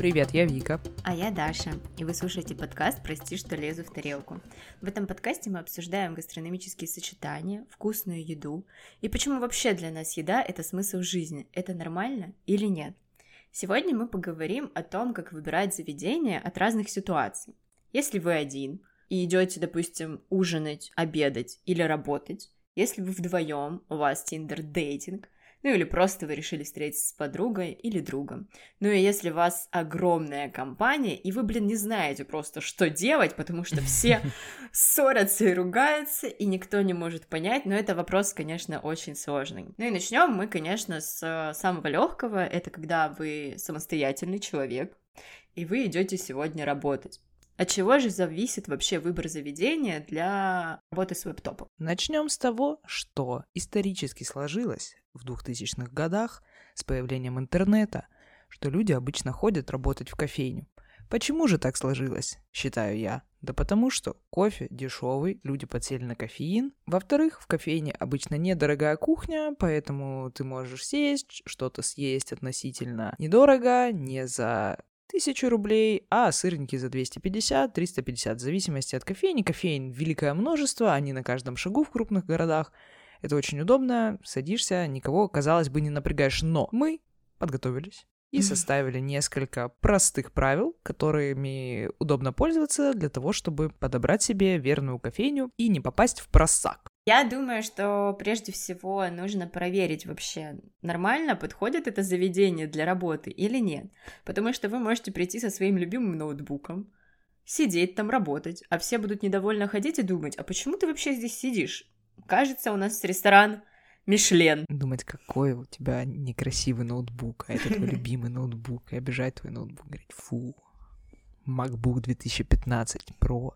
Привет, я Вика. А я Даша, и вы слушаете подкаст «Прости, что лезу в тарелку». В этом подкасте мы обсуждаем гастрономические сочетания, вкусную еду и почему вообще для нас еда – это смысл жизни, это нормально или нет. Сегодня мы поговорим о том, как выбирать заведение от разных ситуаций. Если вы один и идете, допустим, ужинать, обедать или работать, если вы вдвоем, у вас тиндер-дейтинг – ну или просто вы решили встретиться с подругой или другом. Ну и если у вас огромная компания, и вы, блин, не знаете просто, что делать, потому что все ссорятся и ругаются, и никто не может понять, но это вопрос, конечно, очень сложный. Ну и начнем мы, конечно, с самого легкого, это когда вы самостоятельный человек, и вы идете сегодня работать. От чего же зависит вообще выбор заведения для работы с веб-топом? Начнем с того, что исторически сложилось в 2000-х годах с появлением интернета, что люди обычно ходят работать в кофейню. Почему же так сложилось, считаю я? Да потому что кофе дешевый, люди подсели на кофеин. Во-вторых, в кофейне обычно недорогая кухня, поэтому ты можешь сесть, что-то съесть относительно недорого, не за тысячу рублей, а сырники за 250-350, в зависимости от кофейни. Кофеин великое множество, они на каждом шагу в крупных городах. Это очень удобно, садишься, никого, казалось бы, не напрягаешь. Но мы подготовились и составили несколько простых правил, которыми удобно пользоваться для того, чтобы подобрать себе верную кофейню и не попасть в просак. Я думаю, что прежде всего нужно проверить вообще, нормально подходит это заведение для работы или нет. Потому что вы можете прийти со своим любимым ноутбуком, сидеть там, работать, а все будут недовольно ходить и думать, а почему ты вообще здесь сидишь? Кажется, у нас ресторан Мишлен. Думать, какой у тебя некрасивый ноутбук, а это твой любимый ноутбук, и обижать твой ноутбук, говорить, фу, MacBook 2015 Pro.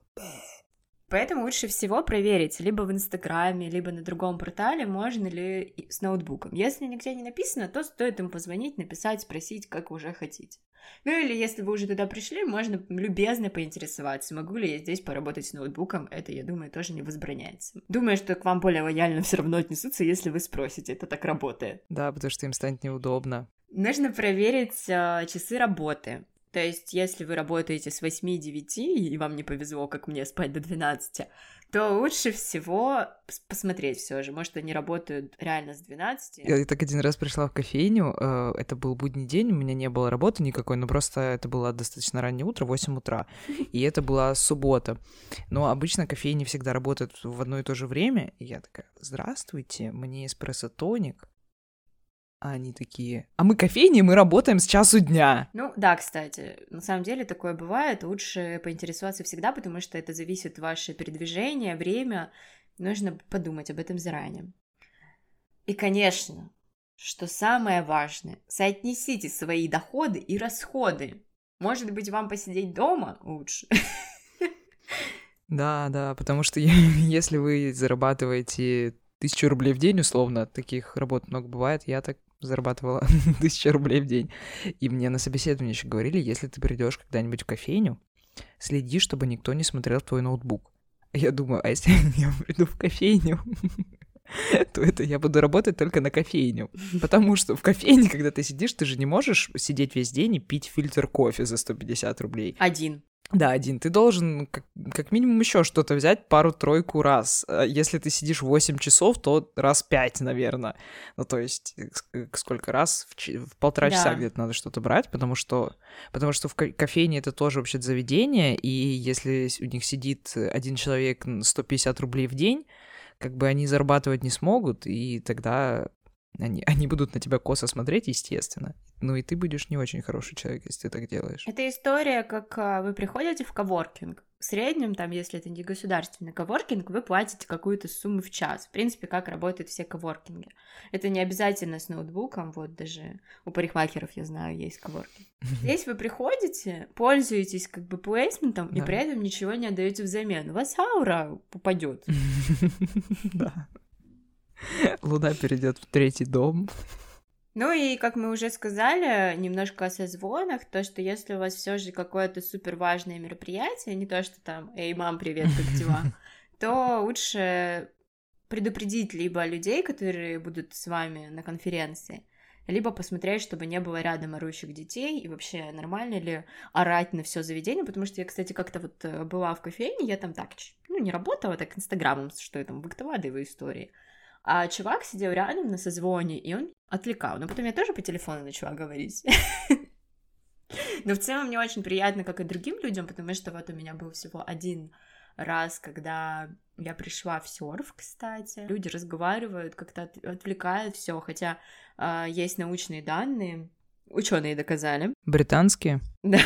Поэтому лучше всего проверить либо в Инстаграме, либо на другом портале, можно ли с ноутбуком. Если нигде не написано, то стоит им позвонить, написать, спросить, как уже хотите. Ну или если вы уже туда пришли, можно любезно поинтересоваться, могу ли я здесь поработать с ноутбуком. Это, я думаю, тоже не возбраняется. Думаю, что к вам более лояльно все равно отнесутся, если вы спросите. Это так работает. Да, потому что им станет неудобно. Нужно проверить э, часы работы. То есть, если вы работаете с 8-9, и вам не повезло, как мне, спать до 12, то лучше всего посмотреть все же. Может, они работают реально с 12. Я так один раз пришла в кофейню, э, это был будний день, у меня не было работы никакой, но просто это было достаточно раннее утро, 8 утра, и это была суббота. Но обычно кофейни всегда работают в одно и то же время, и я такая, здравствуйте, мне эспрессо-тоник, а они такие, а мы кофейни, мы работаем с часу дня. Ну да, кстати, на самом деле такое бывает. Лучше поинтересоваться всегда, потому что это зависит ваше передвижение, время. Нужно подумать об этом заранее. И, конечно, что самое важное, соотнесите свои доходы и расходы. Может быть, вам посидеть дома лучше? Да, да, потому что если вы зарабатываете тысячу рублей в день, условно, таких работ много бывает, я так зарабатывала тысячу рублей в день. И мне на собеседовании еще говорили, если ты придешь когда-нибудь в кофейню, следи, чтобы никто не смотрел твой ноутбук. Я думаю, а если я приду в кофейню, то это я буду работать только на кофейню. Потому что в кофейне, когда ты сидишь, ты же не можешь сидеть весь день и пить фильтр кофе за 150 рублей. Один. Да, один. Ты должен как, как минимум еще что-то взять пару-тройку раз. А если ты сидишь 8 часов, то раз 5, наверное. Ну, то есть, сколько раз? В, в полтора да. часа где-то надо что-то брать, потому что, потому что в кофейне это тоже вообще заведение, и если у них сидит один человек 150 рублей в день, как бы они зарабатывать не смогут, и тогда они, они будут на тебя косо смотреть, естественно. Ну и ты будешь не очень хороший человек, если ты так делаешь. Это история, как а, вы приходите в коворкинг. В среднем, там, если это не государственный коворкинг, вы платите какую-то сумму в час. В принципе, как работают все коворкинги. Это не обязательно с ноутбуком, вот даже у парикмахеров, я знаю, есть коворкинг. Здесь вы приходите, пользуетесь как бы плейсментом, и при этом ничего не отдаете взамен. У вас аура упадет. Да. Луна перейдет в третий дом. Ну и, как мы уже сказали, немножко о созвонах, то, что если у вас все же какое-то супер важное мероприятие, не то, что там, эй, мам, привет, как дела, то лучше предупредить либо людей, которые будут с вами на конференции, либо посмотреть, чтобы не было рядом орущих детей, и вообще нормально ли орать на все заведение, потому что я, кстати, как-то вот э, была в кофейне, я там так, ну, не работала, так инстаграмом, что я там, быктовала его истории. А чувак сидел рядом на созвоне, и он отвлекал. Но потом я тоже по телефону начала говорить. Но в целом мне очень приятно, как и другим людям, потому что вот у меня был всего один раз, когда я пришла в серф, кстати. Люди разговаривают, как-то отвлекают все, хотя э, есть научные данные, ученые доказали. Британские? Да.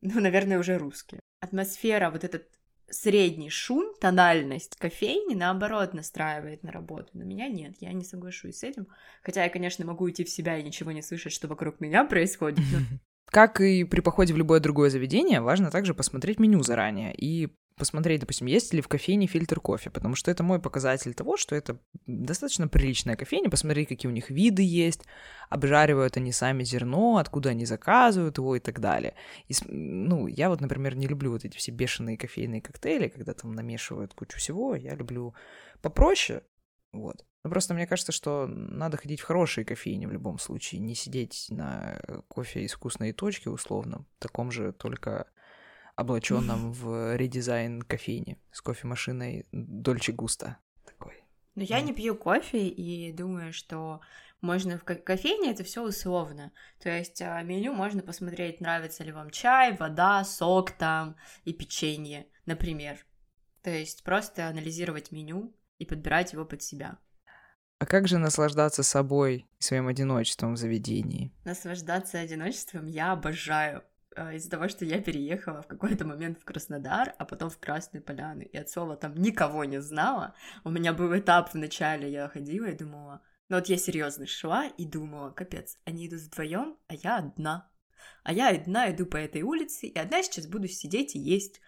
Ну, наверное, уже русские. Атмосфера, вот этот средний шум, тональность кофейни, наоборот, настраивает на работу. На меня нет, я не соглашусь с этим. Хотя я, конечно, могу уйти в себя и ничего не слышать, что вокруг меня происходит. Но... Как и при походе в любое другое заведение, важно также посмотреть меню заранее и посмотреть, допустим, есть ли в кофейне фильтр кофе, потому что это мой показатель того, что это достаточно приличная кофейня, посмотреть, какие у них виды есть, обжаривают они сами зерно, откуда они заказывают его и так далее. И, ну, я вот, например, не люблю вот эти все бешеные кофейные коктейли, когда там намешивают кучу всего, я люблю попроще, вот. Но просто мне кажется, что надо ходить в хорошие кофейни в любом случае, не сидеть на кофе из вкусной точки условно, таком же только облаченном в редизайн кофейни с кофемашиной Дольче Густа. Такой. Но я не пью кофе и думаю, что можно в кофейне это все условно. То есть а, меню можно посмотреть, нравится ли вам чай, вода, сок там и печенье, например. То есть просто анализировать меню и подбирать его под себя. А как же наслаждаться собой и своим одиночеством в заведении? Наслаждаться одиночеством я обожаю. А, из-за того, что я переехала в какой-то момент в Краснодар, а потом в Красную Поляну, и от слова там никого не знала. У меня был этап в начале, я ходила и думала, ну вот я серьезно шла и думала, капец, они идут вдвоем, а я одна. А я одна иду по этой улице, и одна сейчас буду сидеть и есть.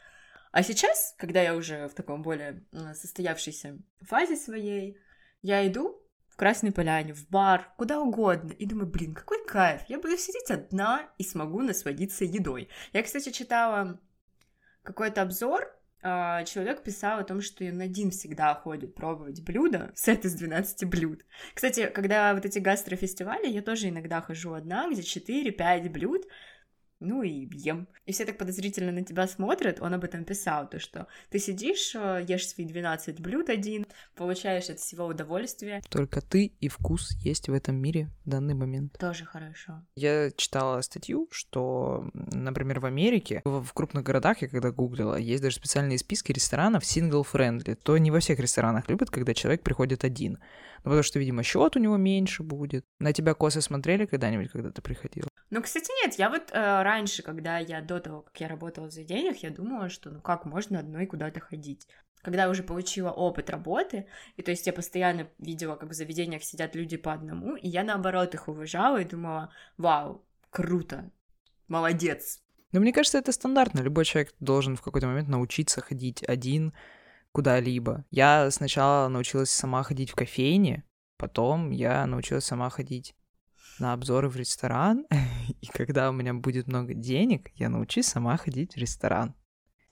А сейчас, когда я уже в таком более состоявшейся фазе своей, я иду Красной Поляне, в бар, куда угодно. И думаю, блин, какой кайф, я буду сидеть одна и смогу насладиться едой. Я, кстати, читала какой-то обзор, а, человек писал о том, что он один всегда ходит пробовать блюда, сет из 12 блюд. Кстати, когда вот эти гастрофестивали, я тоже иногда хожу одна, где 4-5 блюд, ну и ем. И все так подозрительно на тебя смотрят, он об этом писал, то что ты сидишь, э, ешь свои 12 блюд один, получаешь от всего удовольствие. Только ты и вкус есть в этом мире в данный момент. Тоже хорошо. Я читала статью, что, например, в Америке, в крупных городах, я когда гуглила, есть даже специальные списки ресторанов single-friendly. То не во всех ресторанах любят, когда человек приходит один. Ну, потому что, видимо, счет у него меньше будет. На тебя косы смотрели когда-нибудь, когда ты приходил? Ну, кстати, нет, я вот э, раньше, когда я до того, как я работала в заведениях, я думала, что ну как можно одной куда-то ходить. Когда я уже получила опыт работы, и то есть я постоянно видела, как в заведениях сидят люди по одному, и я наоборот их уважала и думала, вау, круто, молодец. Но мне кажется, это стандартно. Любой человек должен в какой-то момент научиться ходить один куда-либо. Я сначала научилась сама ходить в кофейне, потом я научилась сама ходить на обзоры в ресторан, и когда у меня будет много денег, я научусь сама ходить в ресторан.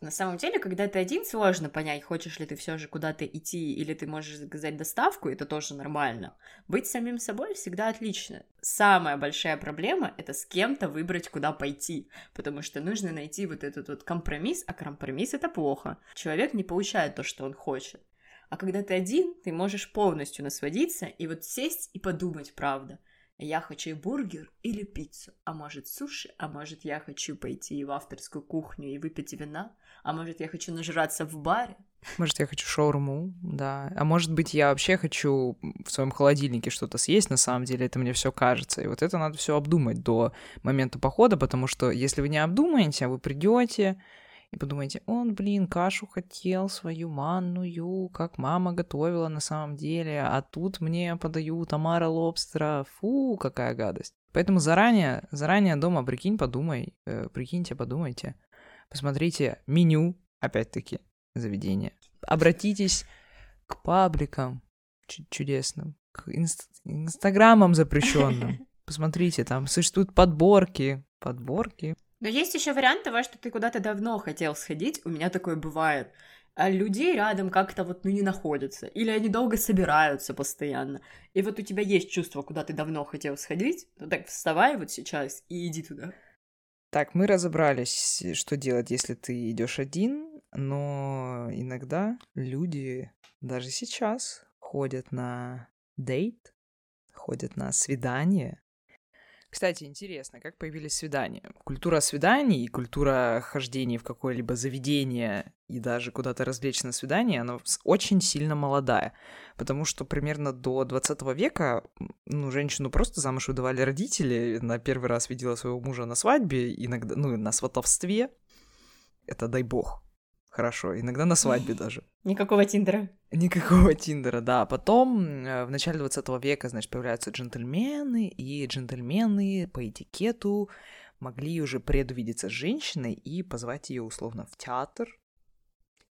На самом деле, когда ты один, сложно понять, хочешь ли ты все же куда-то идти, или ты можешь заказать доставку, это тоже нормально. Быть самим собой всегда отлично. Самая большая проблема — это с кем-то выбрать, куда пойти, потому что нужно найти вот этот вот компромисс, а компромисс — это плохо. Человек не получает то, что он хочет. А когда ты один, ты можешь полностью насладиться и вот сесть и подумать, правда, я хочу бургер или пиццу, а может суши, а может я хочу пойти в авторскую кухню и выпить вина, а может я хочу нажраться в баре. Может, я хочу шаурму, да. А может быть, я вообще хочу в своем холодильнике что-то съесть, на самом деле это мне все кажется. И вот это надо все обдумать до момента похода, потому что если вы не обдумаете, вы придете, и подумайте, он, блин, кашу хотел свою манную, как мама готовила на самом деле, а тут мне подают Тамара лобстера, фу, какая гадость. Поэтому заранее, заранее дома прикинь, подумай, э, прикиньте, подумайте, посмотрите меню, опять-таки, заведения. Обратитесь к пабликам чудесным, к инст- инстаграмам запрещенным. Посмотрите, там существуют подборки, подборки но есть еще вариант того, что ты куда-то давно хотел сходить, у меня такое бывает. а людей рядом как-то вот, ну, не находится. Или они долго собираются постоянно. И вот у тебя есть чувство, куда ты давно хотел сходить, ну так вставай вот сейчас и иди туда. Так, мы разобрались, что делать, если ты идешь один, но иногда люди даже сейчас ходят на дейт, ходят на свидание, кстати, интересно, как появились свидания? Культура свиданий и культура хождения в какое-либо заведение и даже куда-то развлечься на свидание, она очень сильно молодая. Потому что примерно до 20 века ну, женщину просто замуж выдавали родители. На первый раз видела своего мужа на свадьбе, иногда, ну, на сватовстве. Это дай бог хорошо, иногда на свадьбе даже. Никакого Тиндера. Никакого Тиндера, да. Потом э, в начале 20 века, значит, появляются джентльмены, и джентльмены по этикету могли уже предувидеться с женщиной и позвать ее условно в театр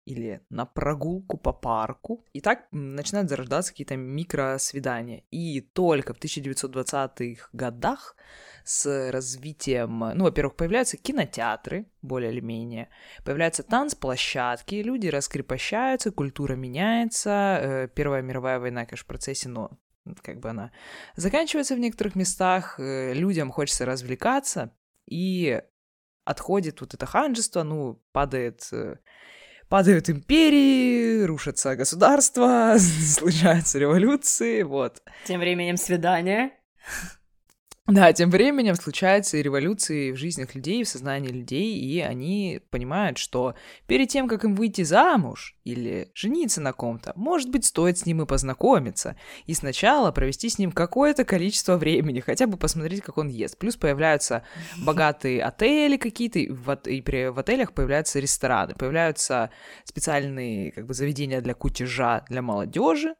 или на прогулку по парку. И так начинают зарождаться какие-то микросвидания. И только в 1920-х годах с развитием, ну, во-первых, появляются кинотеатры, более или менее, появляются танцплощадки, люди раскрепощаются, культура меняется, э, Первая мировая война, конечно, в процессе, но как бы она заканчивается в некоторых местах, э, людям хочется развлекаться, и отходит вот это ханжество, ну, падает э, падают империи, рушатся государства, случаются революции, вот. Тем временем свидание. Да, тем временем случаются и революции в жизнях людей, в сознании людей, и они понимают, что перед тем, как им выйти замуж или жениться на ком-то, может быть, стоит с ним и познакомиться, и сначала провести с ним какое-то количество времени, хотя бы посмотреть, как он ест. Плюс появляются богатые отели какие-то, и в, и при, в отелях появляются рестораны, появляются специальные как бы заведения для кутежа для молодежи,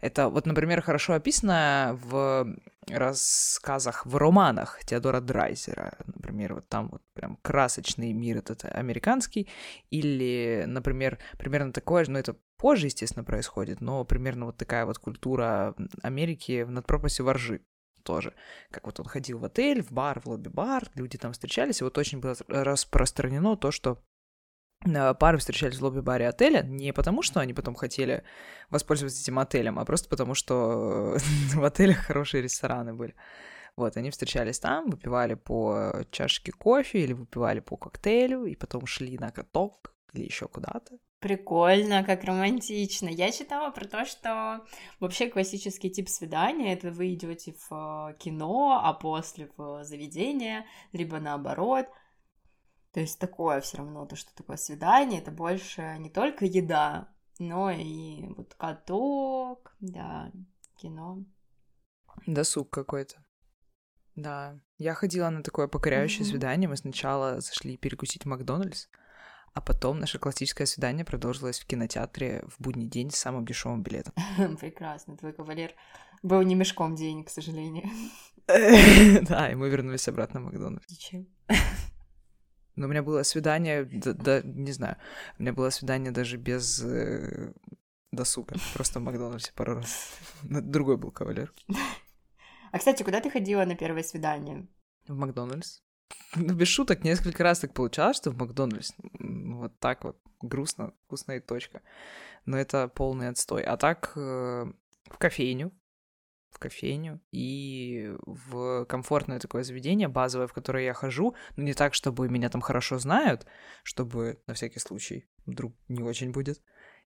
это вот, например, хорошо описано в рассказах, в романах Теодора Драйзера. Например, вот там вот прям красочный мир этот американский. Или, например, примерно такое же, ну это позже, естественно, происходит, но примерно вот такая вот культура Америки над пропастью воржи тоже. Как вот он ходил в отель, в бар, в лобби-бар, люди там встречались, и вот очень было распространено то, что пары встречались в лобби-баре отеля не потому, что они потом хотели воспользоваться этим отелем, а просто потому, что в отелях хорошие рестораны были. Вот, они встречались там, выпивали по чашке кофе или выпивали по коктейлю, и потом шли на каток или еще куда-то. Прикольно, как романтично. Я читала про то, что вообще классический тип свидания это вы идете в э, кино, а после в заведение, либо наоборот — то есть такое все равно, то, что такое свидание, это больше не только еда, но и вот каток, да, кино. Досуг какой-то. Да, я ходила на такое покоряющее mm-hmm. свидание. Мы сначала зашли перекусить в Макдональдс, а потом наше классическое свидание продолжилось в кинотеатре в будний день с самым дешевым билетом. Прекрасно, твой кавалер был не мешком денег, к сожалению. Да, и мы вернулись обратно в Макдональдс. Зачем? Но у меня было свидание, да, да, не знаю, у меня было свидание даже без э, досуга, просто в Макдональдсе пару раз. Другой был кавалер. А, кстати, куда ты ходила на первое свидание? В Макдональдс. Ну, без шуток, несколько раз так получалось, что в Макдональдс. Вот так вот, грустно, вкусная точка. Но это полный отстой. А так, э, в кофейню, в кофейню и в комфортное такое заведение, базовое, в которое я хожу, но не так, чтобы меня там хорошо знают, чтобы на всякий случай вдруг не очень будет.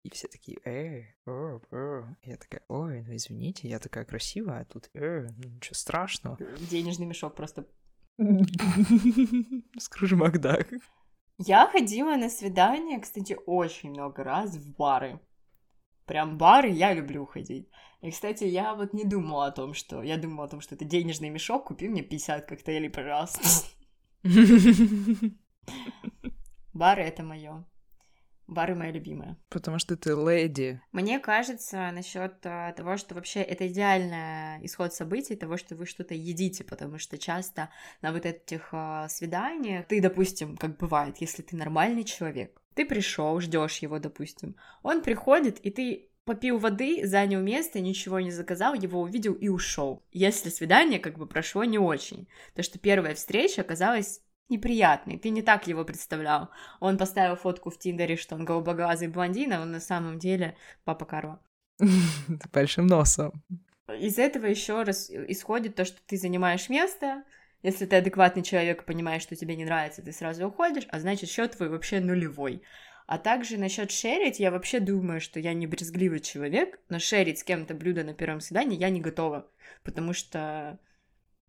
И все такие, эй, о, о. Я такая, ой, ну извините, я такая красивая, а тут, э, ну ничего страшного. Денежный мешок просто. Скружи Макдак. Я ходила на свидание, кстати, очень много раз в бары. Прям бары я люблю ходить. И, кстати, я вот не думала о том, что... Я думала о том, что это денежный мешок, купи мне 50 коктейлей, пожалуйста. Бары — это мое. Бары моя любимая. Потому что ты леди. Мне кажется, насчет а, того, что вообще это идеальный исход событий, того, что вы что-то едите, потому что часто на вот этих а, свиданиях ты, допустим, как бывает, если ты нормальный человек, ты пришел, ждешь его, допустим, он приходит, и ты попил воды, занял место, ничего не заказал, его увидел и ушел. Если свидание как бы прошло не очень. То, что первая встреча оказалась неприятный, ты не так его представлял. Он поставил фотку в Тиндере, что он голубоглазый блондин, а он на самом деле папа Каро. Большим носом. Из этого еще раз исходит то, что ты занимаешь место, если ты адекватный человек и понимаешь, что тебе не нравится, ты сразу уходишь, а значит, счет твой вообще нулевой. А также насчет шерить, я вообще думаю, что я не брезгливый человек, но шерить с кем-то блюдо на первом свидании я не готова, потому что,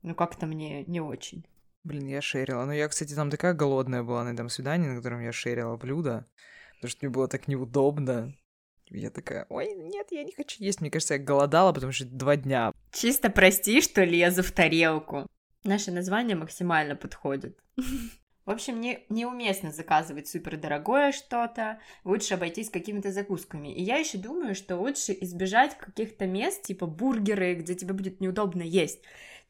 ну, как-то мне не очень. Блин, я шерила. Ну, я, кстати, там такая голодная была на этом свидании, на котором я шерила блюдо, потому что мне было так неудобно. Я такая, ой, нет, я не хочу есть. Мне кажется, я голодала, потому что два дня. Чисто прости, что лезу в тарелку. Наше название максимально подходит. В общем, не, неуместно заказывать супер дорогое что-то, лучше обойтись какими-то закусками. И я еще думаю, что лучше избежать каких-то мест, типа бургеры, где тебе будет неудобно есть.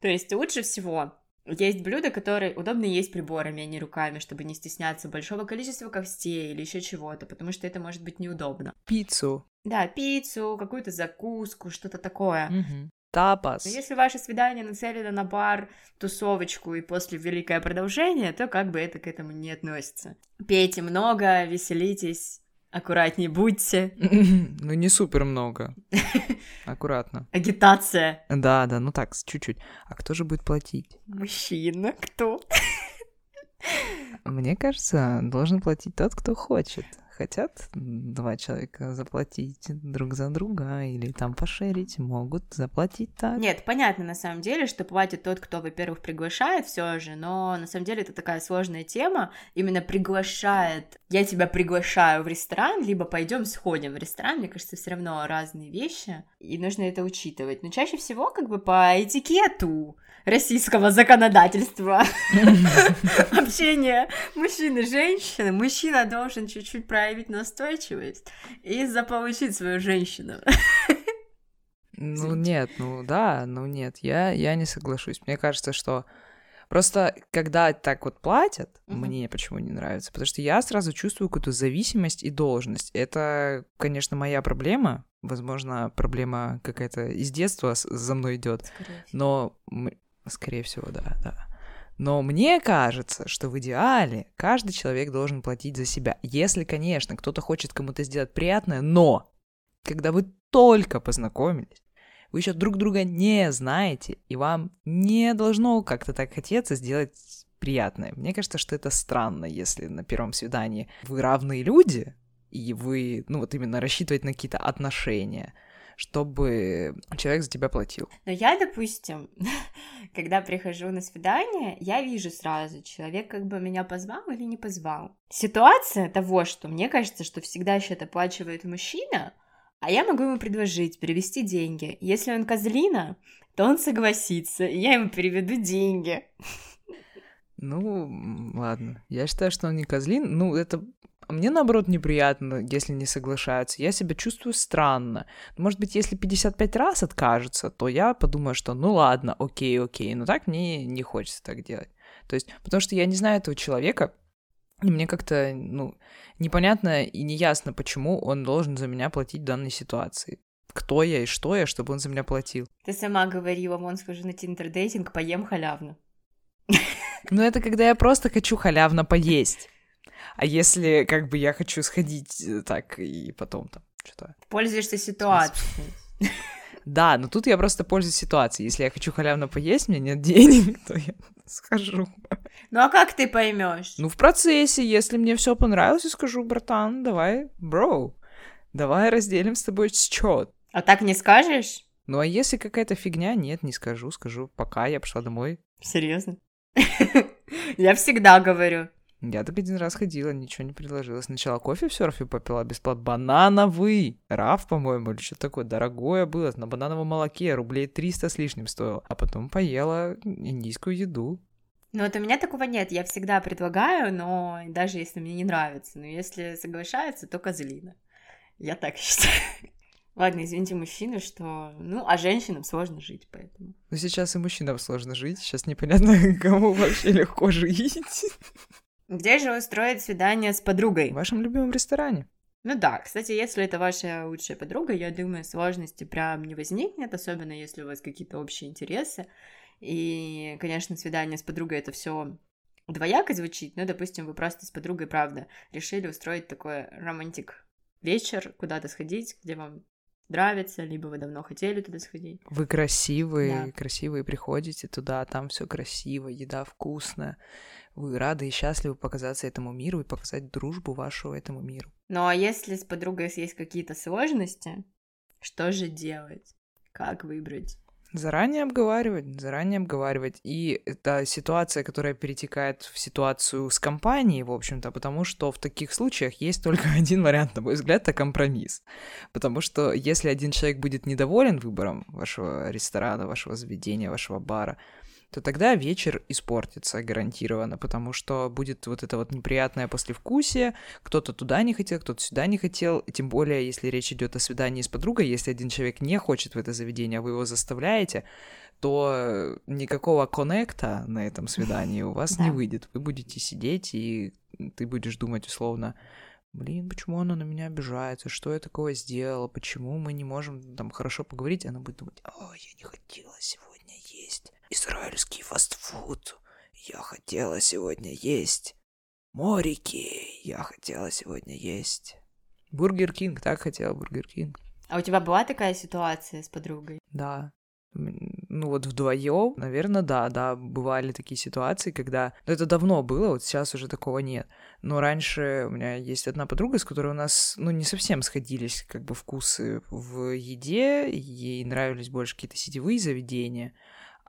То есть лучше всего есть блюда, которые удобно есть приборами, а не руками, чтобы не стесняться большого количества костей или еще чего-то, потому что это может быть неудобно. Пиццу. Да, пиццу, какую-то закуску, что-то такое. Угу. Тапас. Но если ваше свидание нацелено на бар, тусовочку и после великое продолжение, то как бы это к этому не относится. Пейте много, веселитесь, Аккуратнее будьте. Ну, не супер много. Аккуратно. Агитация. Да, да, ну так, чуть-чуть. А кто же будет платить? Мужчина, кто? Мне кажется, должен платить тот, кто хочет хотят два человека заплатить друг за друга или там пошерить, могут заплатить так. Нет, понятно на самом деле, что платит тот, кто, во-первых, приглашает все же, но на самом деле это такая сложная тема, именно приглашает, я тебя приглашаю в ресторан, либо пойдем сходим в ресторан, мне кажется, все равно разные вещи, и нужно это учитывать. Но чаще всего как бы по этикету российского законодательства общения мужчины и женщины, мужчина должен чуть-чуть проявить настойчивость и заполучить свою женщину. Ну нет, ну да, ну нет, я, я не соглашусь. Мне кажется, что Просто когда так вот платят, uh-huh. мне почему не нравится, потому что я сразу чувствую какую-то зависимость и должность. Это, конечно, моя проблема, возможно, проблема какая-то из детства за мной идет, но Скорее всего, да, да. Но мне кажется, что в идеале каждый человек должен платить за себя. Если, конечно, кто-то хочет кому-то сделать приятное, но когда вы только познакомились, вы еще друг друга не знаете, и вам не должно как-то так хотеться сделать приятное. Мне кажется, что это странно, если на первом свидании вы равные люди, и вы, ну вот именно рассчитываете на какие-то отношения – чтобы человек за тебя платил. Но я, допустим, когда прихожу на свидание, я вижу сразу, человек как бы меня позвал или не позвал. Ситуация того, что мне кажется, что всегда счет оплачивает мужчина, а я могу ему предложить перевести деньги. Если он козлина, то он согласится, и я ему переведу деньги. Ну, ладно. Я считаю, что он не козлин. Ну, это мне, наоборот, неприятно, если не соглашаются. Я себя чувствую странно. Может быть, если 55 раз откажутся, то я подумаю, что ну ладно, окей, окей. Но так мне не хочется так делать. То есть, потому что я не знаю этого человека, и мне как-то, ну, непонятно и неясно, почему он должен за меня платить в данной ситуации. Кто я и что я, чтобы он за меня платил. Ты сама говорила, вон схожу на тиндер-дейтинг, поем халявно. Ну, это когда я просто хочу халявно поесть. А если как бы я хочу сходить э, так и потом там что-то... Пользуешься ситуацией. Да, но тут я просто пользуюсь ситуацией. Если я хочу халявно поесть, у меня нет денег, то я схожу. Ну а как ты поймешь? Ну, в процессе, если мне все понравилось, я скажу, братан, давай, бро, давай разделим с тобой счет. А так не скажешь? Ну а если какая-то фигня, нет, не скажу, скажу, пока я пошла домой. Серьезно? Я всегда говорю. Я так один раз ходила, ничего не предложила. Сначала кофе в серфе попила бесплатно. Банановый! Раф, по-моему, или что такое. Дорогое было. На банановом молоке рублей 300 с лишним стоило. А потом поела индийскую еду. Ну вот у меня такого нет. Я всегда предлагаю, но даже если мне не нравится. Но если соглашается, то козлина. Я так считаю. Ладно, извините мужчины, что... Ну, а женщинам сложно жить, поэтому... Ну, сейчас и мужчинам сложно жить. Сейчас непонятно, кому вообще легко жить. Где же устроить свидание с подругой? В вашем любимом ресторане. Ну да, кстати, если это ваша лучшая подруга, я думаю, сложности прям не возникнет, особенно если у вас какие-то общие интересы. И, конечно, свидание с подругой это все двояко звучит, но, допустим, вы просто с подругой, правда, решили устроить такой романтик вечер, куда-то сходить, где вам нравится, либо вы давно хотели туда сходить. Вы красивые, да. красивые приходите туда, там все красиво, еда вкусная. Вы рады и счастливы показаться этому миру и показать дружбу вашу этому миру. Ну а если с подругой есть какие-то сложности, что же делать? Как выбрать? Заранее обговаривать, заранее обговаривать. И это ситуация, которая перетекает в ситуацию с компанией, в общем-то, потому что в таких случаях есть только один вариант, на мой взгляд, это компромисс. Потому что если один человек будет недоволен выбором вашего ресторана, вашего заведения, вашего бара, то тогда вечер испортится гарантированно, потому что будет вот это вот неприятное послевкусие, кто-то туда не хотел, кто-то сюда не хотел, и тем более, если речь идет о свидании с подругой, если один человек не хочет в это заведение, а вы его заставляете, то никакого коннекта на этом свидании у вас не выйдет. Вы будете сидеть, и ты будешь думать условно, блин, почему она на меня обижается, что я такого сделала, почему мы не можем там хорошо поговорить, она будет думать, о, я не хотела сегодня израильский фастфуд. Я хотела сегодня есть. Морики. Я хотела сегодня есть. Бургер Кинг, так хотела Бургер Кинг. А у тебя была такая ситуация с подругой? Да. Ну вот вдвоем, наверное, да, да, бывали такие ситуации, когда... Ну, это давно было, вот сейчас уже такого нет. Но раньше у меня есть одна подруга, с которой у нас, ну, не совсем сходились как бы вкусы в еде, ей нравились больше какие-то сетевые заведения,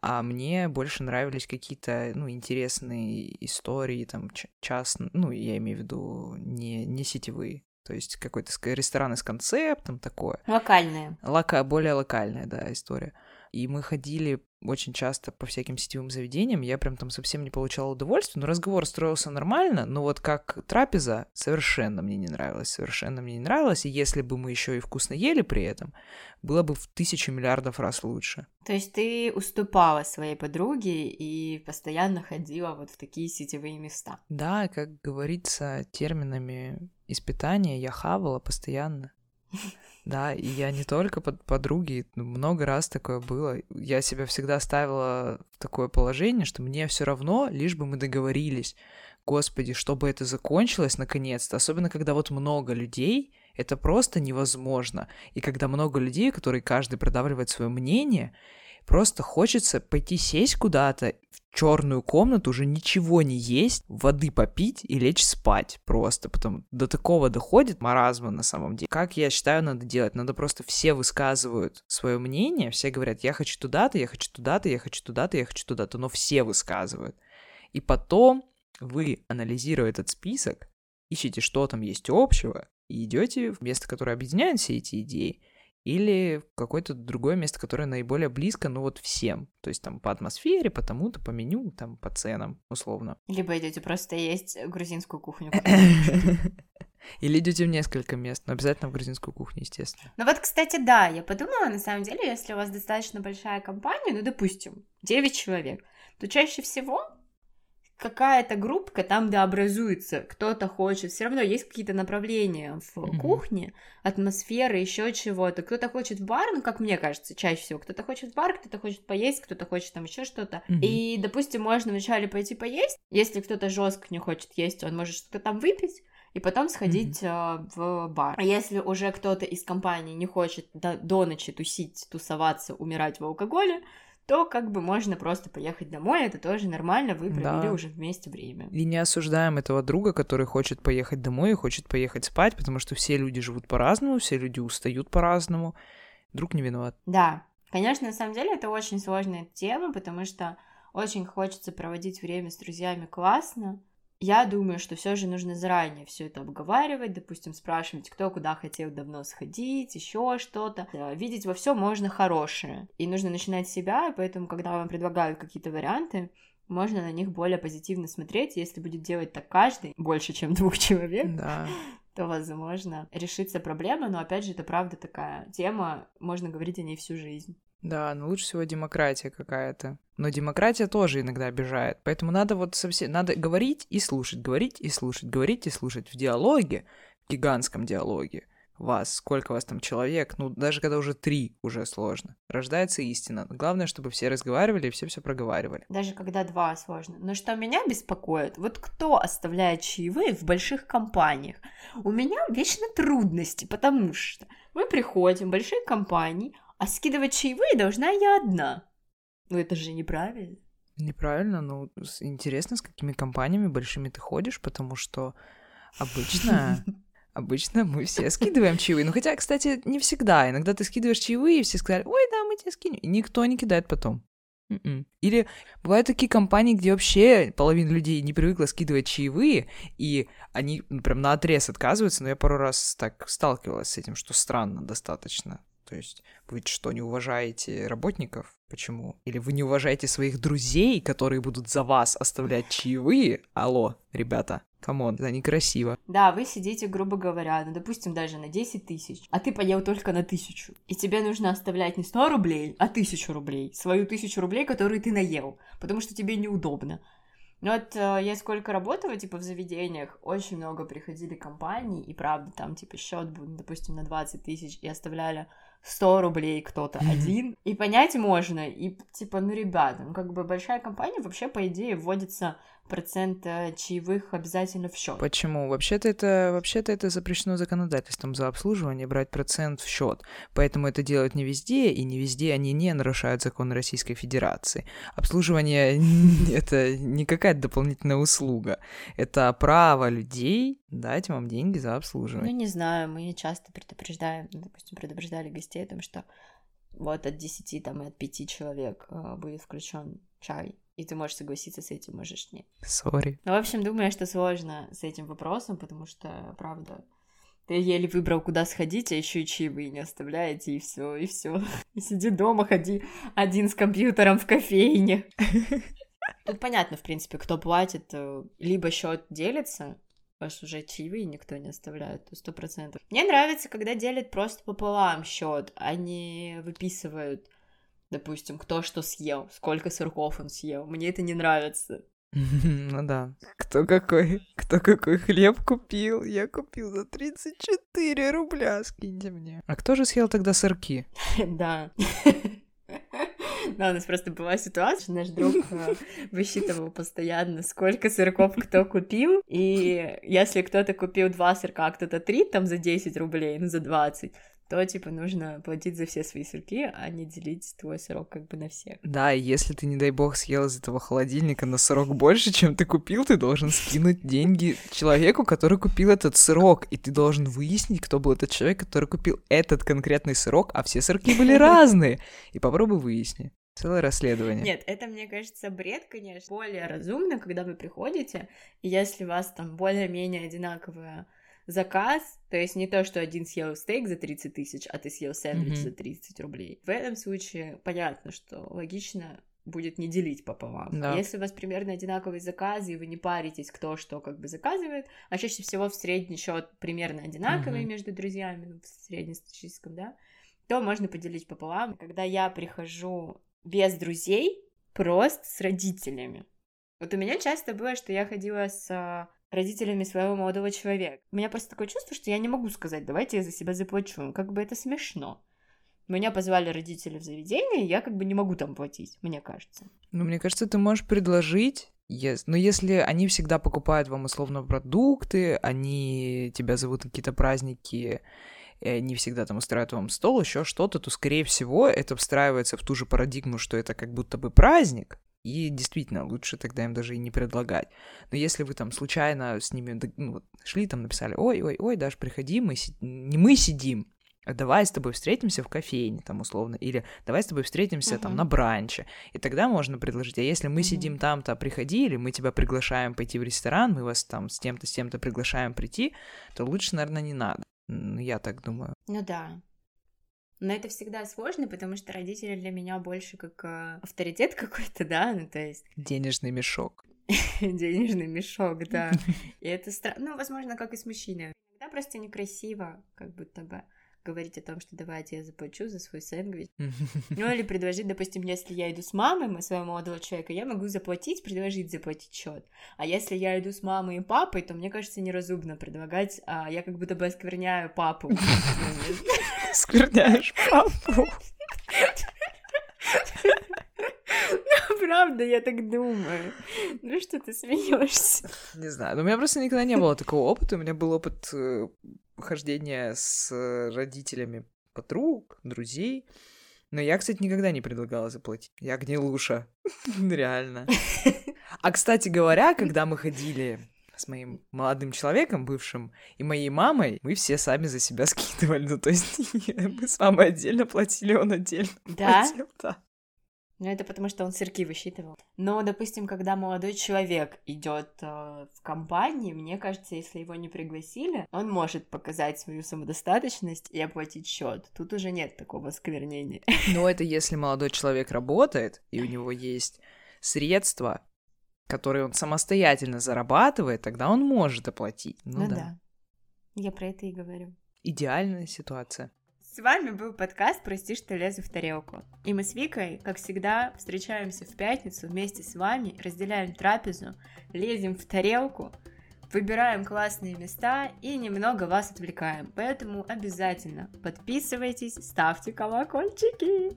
а мне больше нравились какие-то, ну, интересные истории, там, час, ну, я имею в виду не, не сетевые, то есть какой-то рестораны с концептом такое. Локальные. Лока, более локальная, да, история. И мы ходили очень часто по всяким сетевым заведениям, я прям там совсем не получала удовольствия, но разговор строился нормально, но вот как трапеза совершенно мне не нравилась, совершенно мне не нравилась, и если бы мы еще и вкусно ели при этом, было бы в тысячу миллиардов раз лучше. То есть ты уступала своей подруге и постоянно ходила вот в такие сетевые места? Да, как говорится терминами испытания, я хавала постоянно. Да, и я не только под подруги, много раз такое было. Я себя всегда ставила в такое положение, что мне все равно, лишь бы мы договорились. Господи, чтобы это закончилось наконец-то. Особенно, когда вот много людей, это просто невозможно. И когда много людей, которые каждый продавливает свое мнение, Просто хочется пойти сесть куда-то черную комнату, уже ничего не есть, воды попить и лечь спать просто. Потом до такого доходит маразма на самом деле. Как я считаю, надо делать? Надо просто все высказывают свое мнение, все говорят, я хочу туда-то, я хочу туда-то, я хочу туда-то, я хочу туда-то, но все высказывают. И потом вы, анализируя этот список, ищете, что там есть общего, и идете в место, которое объединяет все эти идеи, или какое-то другое место, которое наиболее близко, ну вот всем. То есть там по атмосфере, по тому-то, по меню, там по ценам, условно. Либо идете просто есть грузинскую кухню. Или идете в несколько мест, но обязательно в грузинскую кухню, естественно. Ну вот, кстати, да, я подумала, на самом деле, если у вас достаточно большая компания, ну, допустим, 9 человек, то чаще всего какая-то группка там, да, образуется, кто-то хочет, все равно есть какие-то направления в mm-hmm. кухне, атмосфера, еще чего-то. Кто-то хочет в бар, ну, как мне кажется, чаще всего, кто-то хочет в бар, кто-то хочет поесть, кто-то хочет там еще что-то. Mm-hmm. И, допустим, можно вначале пойти поесть, если кто-то жестко не хочет есть, он может что-то там выпить, и потом сходить mm-hmm. в бар. А если уже кто-то из компании не хочет до, до ночи тусить, тусоваться, умирать в алкоголе, то как бы можно просто поехать домой, это тоже нормально, вы провели да. уже вместе время. И не осуждаем этого друга, который хочет поехать домой и хочет поехать спать, потому что все люди живут по-разному, все люди устают по-разному, друг не виноват. Да, конечно, на самом деле это очень сложная тема, потому что очень хочется проводить время с друзьями классно, я думаю, что все же нужно заранее все это обговаривать, допустим, спрашивать, кто куда хотел давно сходить, еще что-то. Э, видеть во всем можно хорошее. И нужно начинать с себя, и поэтому, когда вам предлагают какие-то варианты, можно на них более позитивно смотреть. Если будет делать так каждый, больше, чем двух человек, да. то, возможно, решится проблема. Но, опять же, это правда такая тема, можно говорить о ней всю жизнь. Да, но лучше всего демократия какая-то. Но демократия тоже иногда обижает. Поэтому надо вот совсем... Надо говорить и слушать, говорить и слушать, говорить и слушать в диалоге, в гигантском диалоге. вас, сколько вас там человек, ну, даже когда уже три, уже сложно. Рождается истина. Главное, чтобы все разговаривали и все все проговаривали. Даже когда два сложно. Но что меня беспокоит, вот кто оставляет чаевые в больших компаниях? У меня вечно трудности, потому что мы приходим в большие компании, а скидывать чаевые должна я одна. Ну это же неправильно. Неправильно, но интересно, с какими компаниями большими ты ходишь, потому что обычно Обычно мы все скидываем чаевые. Ну, хотя, кстати, не всегда. Иногда ты скидываешь чаевые, и все сказали, ой, да, мы тебе скинем. И никто не кидает потом. М-м. Или бывают такие компании, где вообще половина людей не привыкла скидывать чаевые, и они прям на отрез отказываются, но я пару раз так сталкивалась с этим, что странно достаточно. То есть вы что, не уважаете работников? Почему? Или вы не уважаете своих друзей, которые будут за вас оставлять чаевые? Алло, ребята, come on, это некрасиво. Да, вы сидите, грубо говоря, ну, допустим, даже на 10 тысяч, а ты поел только на тысячу. И тебе нужно оставлять не 100 рублей, а тысячу рублей. Свою тысячу рублей, которую ты наел, потому что тебе неудобно. Ну вот э, я сколько работала, типа, в заведениях, очень много приходили компании, и правда, там, типа, счет был, допустим, на 20 тысяч, и оставляли 100 рублей кто-то один. И понять можно, и, типа, ну, ребята, ну, как бы большая компания вообще, по идее, вводится процент э, чаевых обязательно в счет. Почему? Вообще-то это, вообще-то это запрещено законодательством за обслуживание брать процент в счет. Поэтому это делают не везде, и не везде они не нарушают закон Российской Федерации. Обслуживание — это не какая-то дополнительная услуга. Это право людей дать вам деньги за обслуживание. Ну, не знаю, мы часто предупреждаем, ну, допустим, предупреждали гостей о том, что вот от 10 там, и от 5 человек э, будет включен чай и ты можешь согласиться с этим, можешь нет. Сори. Ну, в общем, думаю, что сложно с этим вопросом, потому что, правда, ты еле выбрал, куда сходить, а еще и чаевые не оставляете, и все, и все. Сиди дома, ходи один с компьютером в кофейне. Тут понятно, в принципе, кто платит, э, либо счет делится, ваш уже чаевые никто не оставляет, то сто процентов. Мне нравится, когда делят просто пополам счет, а не выписывают допустим, кто что съел, сколько сырков он съел. Мне это не нравится. Ну да. Кто какой, кто какой хлеб купил? Я купил за 34 рубля, скиньте мне. А кто же съел тогда сырки? Да. Да, у нас просто была ситуация, наш друг э, высчитывал постоянно, сколько сырков кто купил, и если кто-то купил два сырка, а кто-то три, там за 10 рублей, ну за 20, то, типа, нужно платить за все свои сырки, а не делить твой сырок как бы на всех. Да, и если ты, не дай бог, съел из этого холодильника на сырок больше, чем ты купил, ты должен скинуть деньги человеку, который купил этот сырок, и ты должен выяснить, кто был этот человек, который купил этот конкретный сырок, а все сырки были разные. И попробуй выясни. Целое расследование. Нет, это, мне кажется, бред, конечно. Более разумно, когда вы приходите, и если у вас там более-менее одинаковая заказ, то есть не то, что один съел стейк за 30 тысяч, а ты съел сэндвич mm-hmm. за 30 рублей. В этом случае понятно, что логично будет не делить пополам. Да. Если у вас примерно одинаковые заказы, и вы не паритесь, кто что как бы заказывает, а чаще всего в средний счет примерно одинаковые mm-hmm. между друзьями, ну, в среднестатистическом, да, то можно поделить пополам. Когда я прихожу без друзей, просто с родителями. Вот у меня часто было, что я ходила с родителями своего молодого человека. У меня просто такое чувство, что я не могу сказать, давайте я за себя заплачу. Как бы это смешно. Меня позвали родители в заведение, я как бы не могу там платить, мне кажется. Ну, мне кажется, ты можешь предложить, yes. но если они всегда покупают вам условно продукты, они тебя зовут на какие-то праздники, и они всегда там устраивают вам стол, еще что-то, то, скорее всего, это встраивается в ту же парадигму, что это как будто бы праздник, и действительно, лучше тогда им даже и не предлагать. Но если вы там случайно с ними ну, шли, там написали, ой, ой, ой, даже приходи, мы си... не мы сидим, а давай с тобой встретимся в кофейне, там, условно, или давай с тобой встретимся uh-huh. там на бранче. И тогда можно предложить, а если мы uh-huh. сидим там-то, приходи, или мы тебя приглашаем пойти в ресторан, мы вас там с тем-то, с тем-то приглашаем прийти, то лучше, наверное, не надо. Я так думаю. Ну да, но это всегда сложно, потому что родители для меня больше как э, авторитет какой-то, да, ну то есть... Денежный мешок. Денежный мешок, да. И это странно, ну, возможно, как и с мужчиной. Иногда просто некрасиво, как будто бы говорить о том, что давайте я заплачу за свой сэндвич. Ну или предложить, допустим, если я иду с мамой своего молодого человека, я могу заплатить, предложить заплатить счет. А если я иду с мамой и папой, то мне кажется неразумно предлагать, а я как будто бы оскверняю папу. Скверняешь папу. Ну, правда, я так думаю. Ну что ты смеешься? Не знаю, но у меня просто никогда не было такого опыта. У меня был опыт э, хождения с родителями подруг, друзей. Но я, кстати, никогда не предлагала заплатить. Я гнилуша. Реально. А, кстати говоря, когда мы ходили с моим молодым человеком, бывшим, и моей мамой, мы все сами за себя скидывали. Ну, то есть мы с мамой отдельно платили, он отдельно да? платил. Да? Ну, это потому, что он сырки высчитывал. Но, допустим, когда молодой человек идет э, в компании, мне кажется, если его не пригласили, он может показать свою самодостаточность и оплатить счет. Тут уже нет такого сквернения. Но это если молодой человек работает, и у него есть средства, которые он самостоятельно зарабатывает, тогда он может оплатить. Ну, Ну да. да. Я про это и говорю. Идеальная ситуация. С вами был подкаст «Прости, что лезу в тарелку». И мы с Викой, как всегда, встречаемся в пятницу вместе с вами, разделяем трапезу, лезем в тарелку, выбираем классные места и немного вас отвлекаем. Поэтому обязательно подписывайтесь, ставьте колокольчики,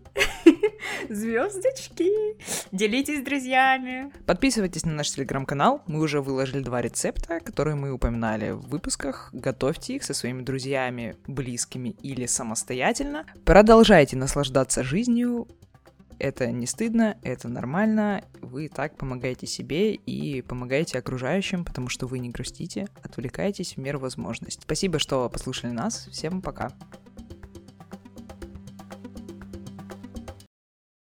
звездочки, делитесь с друзьями. Подписывайтесь на наш телеграм-канал. Мы уже выложили два рецепта, которые мы упоминали в выпусках. Готовьте их со своими друзьями, близкими или самостоятельно. Продолжайте наслаждаться жизнью. Это не стыдно, это нормально. Вы так помогаете себе и помогаете окружающим, потому что вы не грустите, отвлекаетесь в меру возможностей. Спасибо, что послушали нас. Всем пока.